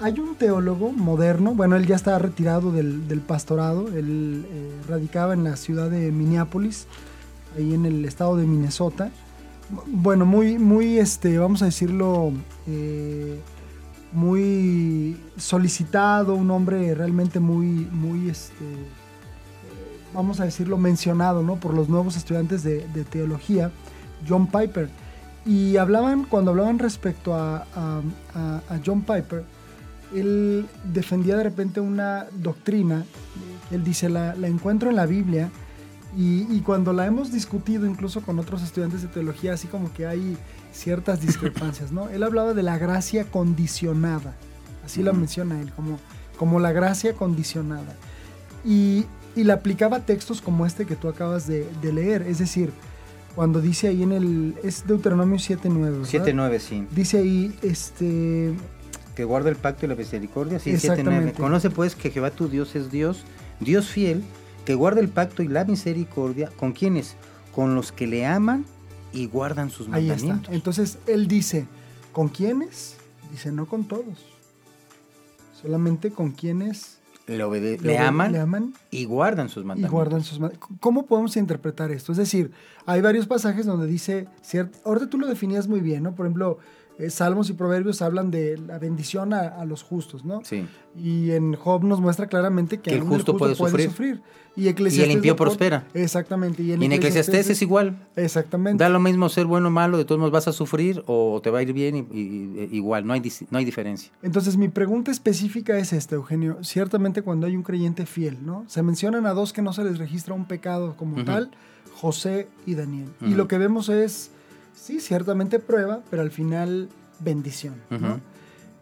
Hay un teólogo moderno, bueno, él ya está retirado del, del pastorado, él eh, radicaba en la ciudad de Minneapolis, ahí en el estado de Minnesota. Bueno, muy, muy, este, vamos a decirlo, eh, muy solicitado, un hombre realmente muy, muy, este, vamos a decirlo, mencionado, ¿no? Por los nuevos estudiantes de, de teología, John Piper. Y hablaban, cuando hablaban respecto a, a- a- a John Piper, él defendía de repente una doctrina, él dice, la, la encuentro en la Biblia, y, y cuando la hemos discutido incluso con otros estudiantes de teología, así como que hay ciertas discrepancias, ¿no? Él hablaba de la gracia condicionada, así la Ujú. menciona él, como, como la gracia condicionada. Y, y le aplicaba textos como este que tú acabas de, de leer, es decir, cuando dice ahí en el, es Deuteronomio 7.9, ¿verdad? 7.9, sí. Dice ahí, este, Que guarda el pacto y la misericordia, sí, 7.9. Exactamente. Conoce pues que Jehová tu Dios es Dios, Dios fiel, que guarda el pacto y la misericordia, ¿con quiénes? Con los que le aman y guardan sus Ahí está. Entonces él dice, ¿con quiénes? Dice, no con todos. Solamente con quienes Le, obede- le aman le aman y guardan sus y mandamientos. guardan sus ¿Cómo podemos interpretar esto? Es decir, hay varios pasajes donde dice, ciert- ahorita tú lo definías muy bien, ¿no? Por ejemplo, eh, Salmos y Proverbios hablan de la bendición a, a los justos, ¿no? Sí. Y en Job nos muestra claramente que, Que el aún justo puede sufrir. Y, Eclesiastés impío prospera. Exactamente. Y en, Y en Eclesiastés es igual. Exactamente. Da lo mismo ser bueno o malo, de todos modos vas a sufrir o te va a ir bien y, y- igual, no hay, no hay diferencia. Entonces mi pregunta específica es esta, Eugenio. Ciertamente cuando hay un creyente fiel, ¿no? Se mencionan a dos que no se les registra un pecado como tal, José y Daniel. Y lo que vemos es, sí, ciertamente prueba, pero al final bendición, ¿no?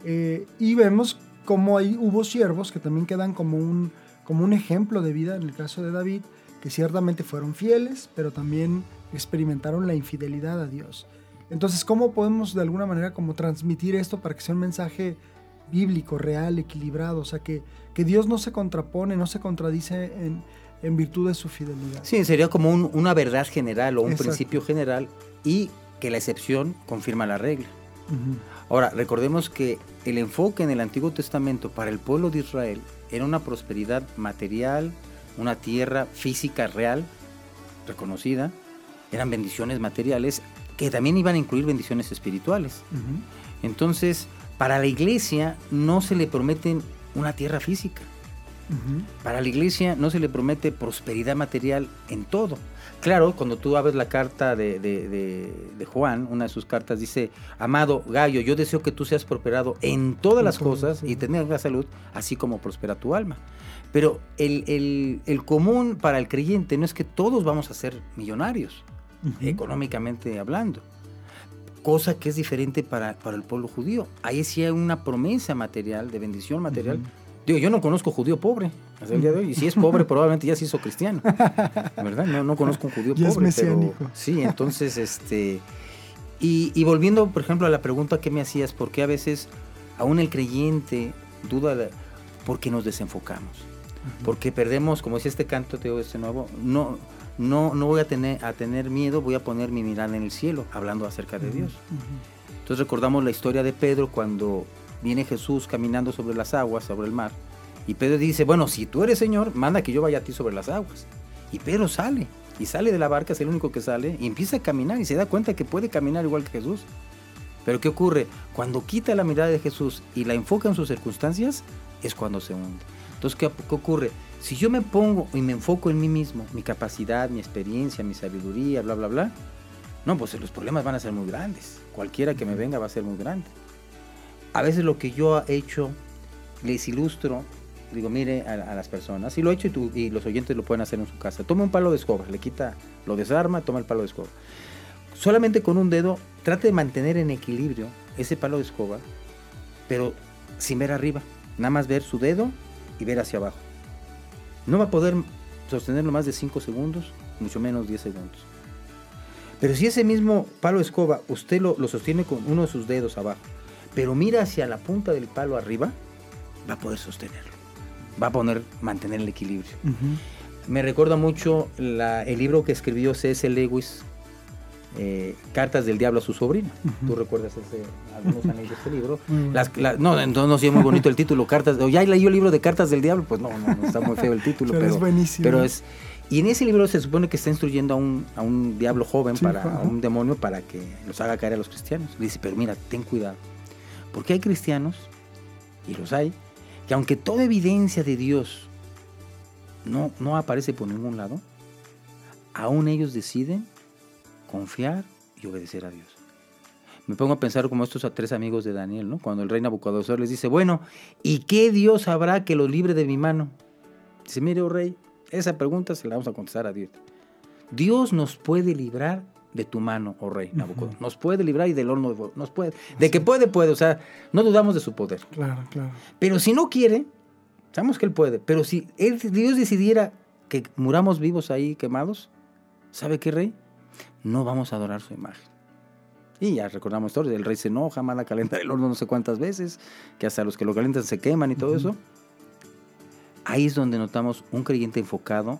Eh, y vemos cómo ahí hubo siervos que también quedan como un, como un ejemplo de vida, en el caso de David, que ciertamente fueron fieles, pero también experimentaron la infidelidad a Dios. Entonces, ¿cómo podemos de alguna manera como transmitir esto para que sea un mensaje bíblico, real, equilibrado? O sea, que, que Dios no se contrapone, no se contradice en, en virtud de su fidelidad. Sí, sería como un- una verdad general o un Exacto. principio general y que la excepción confirma la regla. Ahora, recordemos que el enfoque en el Antiguo Testamento para el pueblo de Israel era una prosperidad material, una tierra física real, reconocida, eran bendiciones materiales que también iban a incluir bendiciones espirituales. Entonces, para la iglesia no se le prometen una tierra física. Para la iglesia no se le promete prosperidad material en todo. Claro, cuando tú abres la carta de, de- de- de Juan, una de sus cartas dice, amado Gallo, yo deseo que tú seas prosperado en todas las cosas y tener la salud, así como prospera tu alma. Pero el, el- el común para el creyente no es que todos vamos a ser millonarios, económicamente hablando. Cosa que es diferente para, para el pueblo judío. Ahí sí hay una promesa material, de bendición material. Digo, yo no conozco judío pobre hasta el día de hoy. Y si es pobre, probablemente ya se hizo cristiano. ¿Verdad? No, no conozco un judío Ya es pobre. pero- mesiánico. sí, entonces, este. Y, y volviendo, por ejemplo, a la pregunta que me hacías, ¿por qué a veces aún el creyente duda? de- porque nos desenfocamos. Porque perdemos, como decía este canto teo este nuevo, no, no, no voy a tener, a tener miedo, voy a poner mi mirada en el cielo, hablando acerca de Dios. Entonces recordamos la historia de Pedro cuando viene Jesús caminando sobre las aguas, sobre el mar. Y Pedro dice, bueno, si tú eres Señor, manda que yo vaya a ti sobre las aguas. Y Pedro sale, y sale de la barca, es el único que sale, y empieza a caminar y se da cuenta que puede caminar igual que Jesús. Pero ¿qué ocurre? Cuando quita la mirada de Jesús y la enfoca en sus circunstancias, es cuando se hunde. Entonces, ¿qué, qué ocurre? Si yo me pongo y me enfoco en mí mismo, mi capacidad, mi experiencia, mi sabiduría, bla, bla, bla, no, pues los problemas van a ser muy grandes. Cualquiera que me venga va a ser muy grande. A veces lo que yo he hecho, les ilustro, digo, mire a, las personas, y lo he hecho y, los oyentes lo pueden hacer en su casa. Toma un palo de escoba, le quita, lo desarma, toma el palo de escoba. Solamente con un dedo, trate de mantener en equilibrio ese palo de escoba, pero sin ver arriba. Nada más ver su dedo y ver hacia abajo. No va a poder sostenerlo más de 5 segundos, mucho menos 10 segundos. Pero si ese mismo palo de escoba usted lo sostiene con uno de sus dedos abajo, pero mira hacia la punta del palo arriba, va a poder sostenerlo. Va a poder mantener el equilibrio. Ujú. Me recuerda mucho la- el libro que escribió C.S. Lewis, eh, Cartas del Diablo a su sobrina. ¿Tú recuerdas ese, algunos han leído este libro? Las- la- no, entonces no sé, muy bonito el título, Cartas, o ya leí el libro de Cartas del Diablo, pues no, no, no, está muy feo el título, Pero pero, es buenísimo. pero es y en ese libro se supone que está instruyendo a un, a un diablo joven, Sí, para, ajá. a un demonio para que los haga caer a los cristianos. Le dice, pero mira, ten cuidado, porque hay cristianos, y los hay, que aunque toda evidencia de Dios no, no aparece por ningún lado, aún ellos deciden confiar y obedecer a Dios. Me pongo a pensar como estos tres amigos de Daniel, ¿no? Cuando el rey Nabucodonosor les dice, bueno, ¿y qué Dios habrá que los libre de mi mano? Dice, mire, oh rey, esa pregunta se la vamos a contestar a Dios. Dios nos puede librar de tu mano, oh rey Nabucodonosor. Nos puede librar y del horno de fuego. Nos puede. De que puede, puede. O sea, no dudamos de su poder. Claro, claro. Pero si no quiere, sabemos que Él puede. Pero si él, Dios decidiera que muramos vivos ahí quemados, ¿sabe qué, rey? No vamos a adorar su imagen. Y ya recordamos esto, el rey se enoja, manda a calentar el horno no sé cuántas veces, que hasta los que lo calientan se queman y todo eso. Ahí es donde notamos un creyente enfocado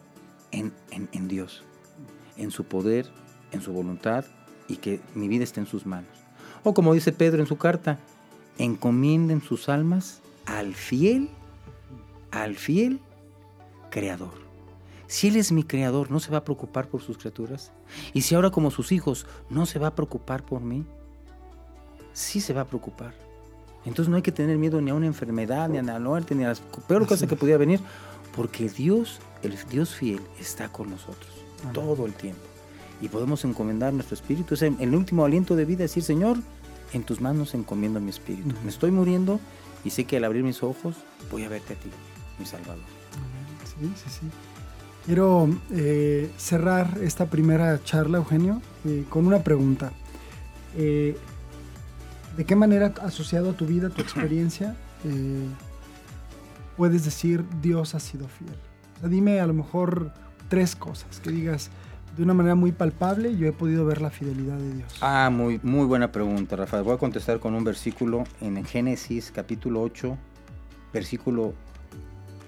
en, en- en Dios, en su poder, en su voluntad y que mi vida esté en sus manos. O como dice Pedro en su carta, encomienden sus almas al fiel, al fiel creador. Si Él es mi creador, ¿no se va a preocupar por sus criaturas? Y si ahora como sus hijos, ¿no se va a preocupar por mí? Sí se va a preocupar. Entonces no hay que tener miedo ni a una enfermedad, ni a la muerte, ni a la peor cosa que pudiera venir, porque Dios, el Dios fiel, está con nosotros Amén. todo el tiempo. Y podemos encomendar nuestro espíritu. Es el, el último aliento de vida, decir, Señor, en tus manos encomiendo mi espíritu. Ujú. Me estoy muriendo y sé que al abrir mis ojos voy a verte a ti, mi Salvador. Sí, sí, sí. Quiero eh, cerrar esta primera charla, Eugenio, eh, con una pregunta. Eh, ¿De qué manera, asociado a tu vida, a tu experiencia, eh, puedes decir Dios ha sido fiel? O sea, dime a lo mejor tres cosas que digas de una manera muy palpable, yo he podido ver la fidelidad de Dios. Ah, muy, muy buena pregunta, Rafael. Voy a contestar con un versículo en Génesis capítulo 8, versículo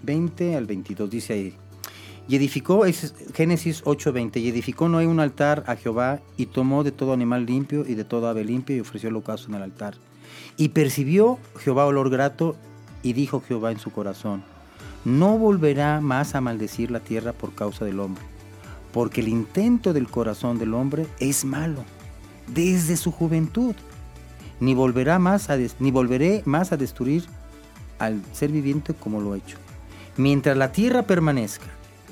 20 al 22. Dice ahí, y edificó, es Génesis 8, 20, y edificó Noé un altar a Jehová y tomó de todo animal limpio y de todo ave limpio y ofreció holocausto en el altar. Y percibió Jehová olor grato y dijo Jehová en su corazón, no volverá más a maldecir la tierra por causa del hombre, porque el intento del corazón del hombre es malo desde su juventud. Ni volverá más a ni volveré más a destruir al ser viviente como lo he hecho. Mientras la tierra permanezca,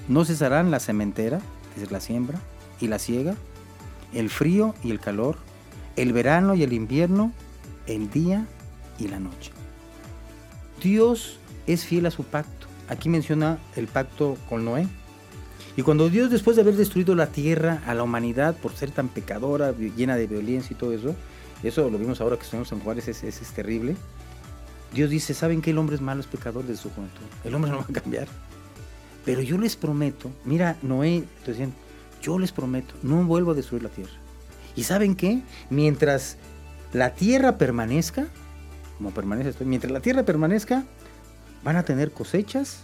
no cesarán la sementera, es decir, la siembra y la siega, el frío y el calor, el verano y el invierno, el día y la noche. Dios es fiel a su pacto. Aquí menciona el pacto con Noé. Y cuando Dios, después de haber destruido la tierra a la humanidad por ser tan pecadora, llena de violencia y todo eso, eso lo vimos ahora que estuvimos en Juárez, es, es- terrible. Dios dice, ¿saben que el hombre es malo, es pecador desde su juventud? El hombre no va a cambiar. Pero yo les prometo, mira, Noé, diciendo, yo les prometo, no vuelvo a destruir la tierra. ¿Y saben qué? Mientras la tierra permanezca, como permanece esto, mientras la tierra permanezca, van a tener cosechas,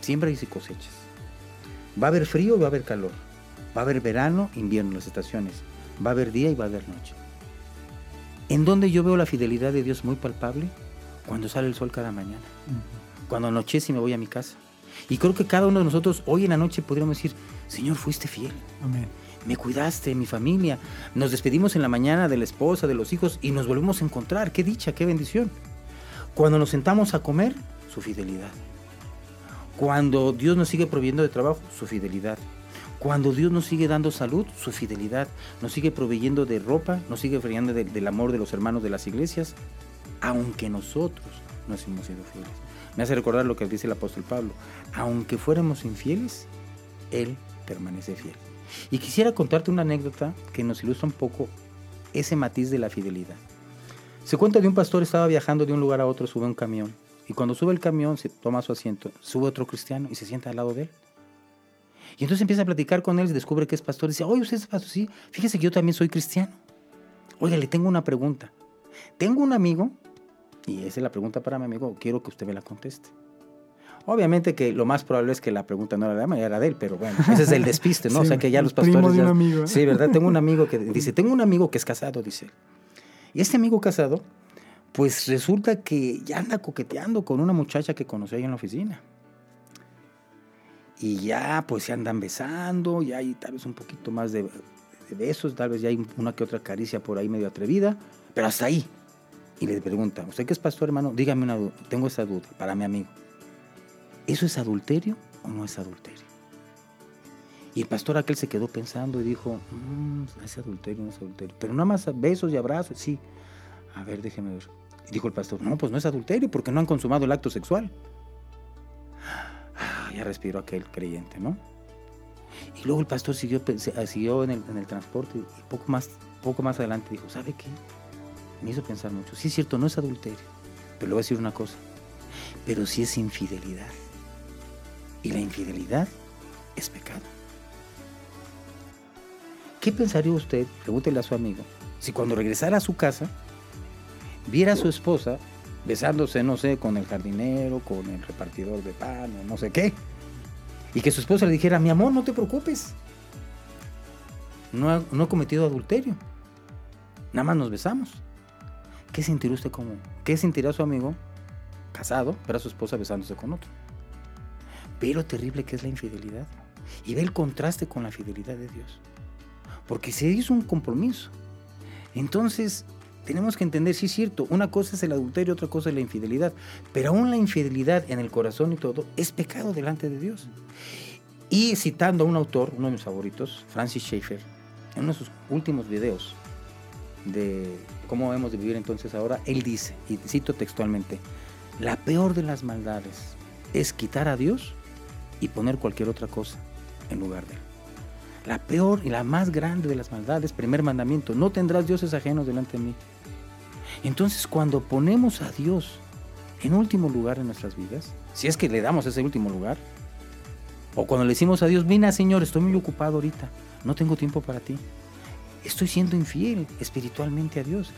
siembras y cosechas. Va a haber frío, va a haber calor. Va a haber verano, invierno, las estaciones. Va a haber día y va a haber noche. ¿En dónde yo veo la fidelidad de Dios muy palpable? Cuando sale el sol cada mañana. Cuando anochece y me voy a mi casa. Y creo que cada uno de nosotros hoy en la noche podríamos decir, Señor, fuiste fiel. Amén. Me cuidaste, mi familia. Nos despedimos en la mañana de la esposa, de los hijos y nos volvemos a encontrar. Qué dicha, qué bendición. Cuando nos sentamos a comer, su fidelidad. Cuando Dios nos sigue proveyendo de trabajo, su fidelidad. Cuando Dios nos sigue dando salud, su fidelidad. Nos sigue proveyendo de ropa, nos sigue proveyendo de- del amor de los hermanos de las iglesias, aunque nosotros no hemos sido fieles. Me hace recordar lo que dice el apóstol Pablo. Aunque fuéramos infieles, Él permanece fiel. Y quisiera contarte una anécdota que nos ilustra un poco ese matiz de la fidelidad. Se cuenta de un pastor estaba viajando de un lugar a otro, sube un camión. Y cuando sube el camión, se toma su asiento, sube otro cristiano y se sienta al lado de él. Y entonces empieza a platicar con él, descubre que es pastor. Y dice, oye, usted es pastor, sí, fíjese que yo también soy cristiano. Oiga, le tengo una pregunta. Tengo un amigo, y esa es la pregunta para mi amigo, quiero que usted me la conteste. Obviamente que lo más probable es que la pregunta no era de Ama, era de él, pero bueno, ese es el despiste, ¿no? o Sí, sea que ya los primo pastores... de un ya- amigo, ¿eh? Sí, ¿verdad? Tengo un amigo que dice, tengo un amigo que es casado, dice él. Y este amigo casado, pues resulta que ya anda coqueteando con una muchacha que conoció ahí en la oficina. Y ya pues se andan besando, ya hay tal vez un poquito más de, besos, tal vez ya hay una que otra caricia por ahí medio atrevida, pero hasta ahí. Y le pregunta, ¿usted que es pastor, hermano? Dígame una duda, tengo esa duda para mi amigo. ¿Eso es adulterio o no es adulterio? Y el pastor aquel se quedó pensando y dijo, "Mm, es adulterio, no es adulterio. Pero nada más besos y abrazos, sí. A ver, déjeme ver. Dijo el pastor, no, pues no es adulterio porque no han consumado el acto sexual. Ah, ya respiró aquel creyente, ¿no? Y luego el pastor siguió, ah, siguió en, el, en el transporte y poco más, poco más adelante dijo, ¿sabe qué? Me hizo pensar mucho. Sí es cierto, no es adulterio. Pero le voy a decir una cosa. Pero sí es infidelidad. Y la infidelidad es pecado. ¿Qué pensaría usted, pregúntele a su amigo, si cuando regresara a su casa viera a su esposa besándose, no sé, con el jardinero, con el repartidor de pan o no sé qué? Y que su esposa le dijera, mi amor, no te preocupes. No, no he cometido adulterio. Nada más nos besamos. ¿Qué sentirá usted como? ¿Qué sentirá su amigo casado, ver a su esposa besándose con otro? Ve lo terrible que es la infidelidad. Y ve el contraste con la fidelidad de Dios. Porque se hizo un compromiso. Entonces, tenemos que entender, sí es cierto, una cosa es el adulterio, otra cosa es la infidelidad. Pero aún la infidelidad en el corazón y todo es pecado delante de Dios. Y citando a un autor, uno de mis favoritos, Francis Schaeffer, en uno de sus últimos videos de cómo debemos de vivir entonces ahora, él dice, y cito textualmente, la peor de las maldades es quitar a Dios y poner cualquier otra cosa en lugar de él. La peor y la más grande de las maldades, primer mandamiento, no tendrás dioses ajenos delante de mí. Entonces cuando ponemos a Dios en último lugar en nuestras vidas, si es que le damos ese último lugar, o cuando le decimos a Dios, mira Señor, estoy muy ocupado ahorita, no tengo tiempo para ti. Estoy siendo infiel espiritualmente a Dios.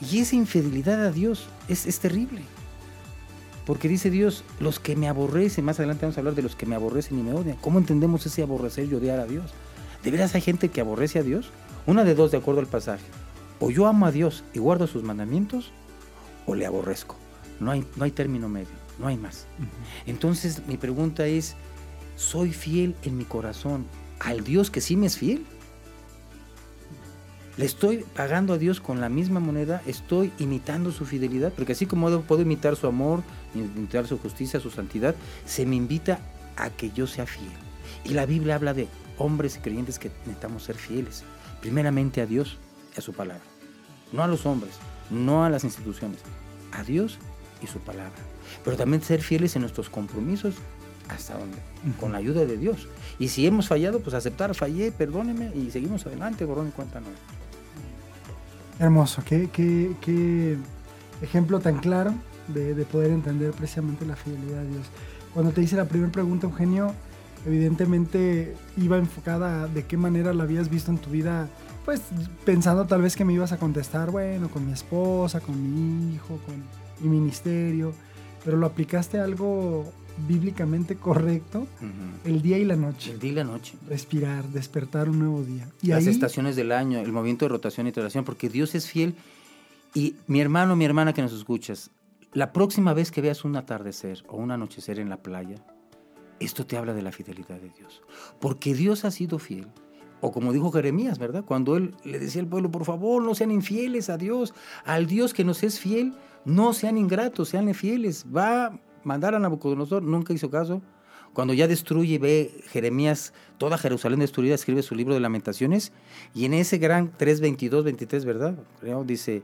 Y esa infidelidad a Dios es, es terrible. Porque dice Dios, los que me aborrecen, más adelante vamos a hablar de los que me aborrecen y me odian. ¿Cómo entendemos ese aborrecer y odiar a Dios? ¿De veras hay gente que aborrece a Dios? Una de dos, de acuerdo al pasaje. O yo amo a Dios y guardo sus mandamientos, o le aborrezco. No hay, no hay término medio, no hay más. Entonces mi pregunta es, ¿soy fiel en mi corazón al Dios que sí me es fiel? ¿Le estoy pagando a Dios con la misma moneda? ¿Estoy imitando su fidelidad? Porque así como puedo imitar su amor, imitar su justicia, su santidad, se me invita a que yo sea fiel. Y la Biblia habla de hombres y creyentes que necesitamos ser fieles. Primeramente a Dios y a su palabra. No a los hombres, no a las instituciones, a Dios y su palabra. Pero también ser fieles en nuestros compromisos hasta donde, con la ayuda de Dios. Y si hemos fallado, pues aceptar, fallé, perdóneme y seguimos adelante, borrón y cuenta nueva. Hermoso, qué, qué- qué ejemplo tan claro de, de poder entender precisamente la fidelidad a Dios. Cuando te hice la primera pregunta, Eugenio, evidentemente iba enfocada a de qué manera la habías visto en tu vida, pues pensando tal vez que me ibas a contestar, bueno, con mi esposa, con mi hijo, con mi ministerio, pero lo aplicaste a algo bíblicamente correcto, el día y la noche. El día y la noche. Respirar, despertar un nuevo día. Y las ahí, estaciones del año, el movimiento de rotación y traslación, porque Dios es fiel. Y mi hermano, mi hermana que nos escuchas, la próxima vez que veas un atardecer o un anochecer en la playa, esto te habla de la fidelidad de Dios. Porque Dios ha sido fiel. O como dijo Jeremías, ¿verdad? Cuando él le decía al pueblo, por favor, no sean infieles a Dios. Al Dios que nos es fiel, no sean ingratos, sean fieles. Va a mandar a Nabucodonosor, nunca hizo caso. Cuando ya destruye ve Jeremías toda Jerusalén destruida, escribe su libro de lamentaciones. Y en ese gran 3.22, 23, ¿verdad? Creo, dice,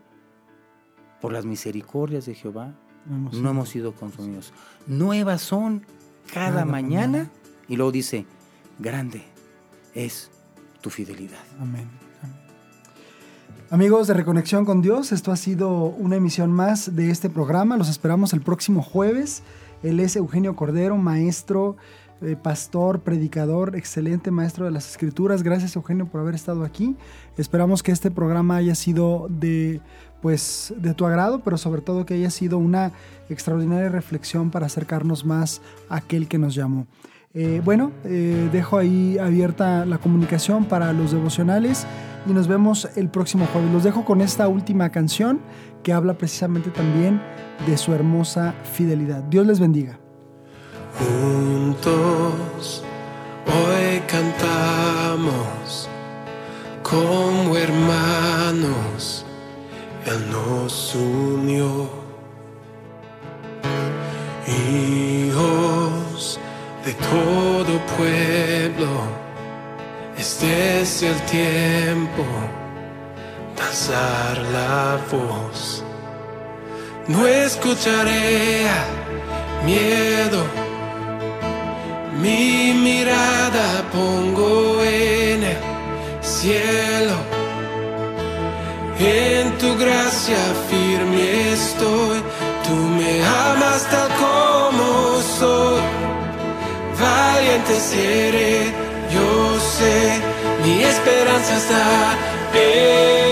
por las misericordias de Jehová no hemos- no hemos sido consumidos. Nuevas son cada, Cada mañana. mañana. Y luego dice, grande es fidelidad. Amén. amén. Amigos de Reconexión con Dios, esto ha sido una emisión más de este programa. Los esperamos el próximo jueves. Él es Eugenio Cordero, maestro, eh, pastor, predicador, excelente maestro de las escrituras. Gracias Eugenio por haber estado aquí. Esperamos que este programa haya sido de pues de tu agrado, pero sobre todo que haya sido una extraordinaria reflexión para acercarnos más a aquel que nos llamó. Eh, bueno, eh, dejo ahí abierta la comunicación para los devocionales y nos vemos el próximo jueves. Los dejo con esta última canción que habla precisamente también de su hermosa fidelidad. Dios les bendiga. Juntos hoy cantamos como hermanos, Él nos unió. Hijos de todo pueblo, este es el tiempo de la voz. No escucharé miedo. Mi mirada pongo en el cielo. En tu gracia firme estoy. Tú me amas tal seré, yo sé. Mi esperanza está en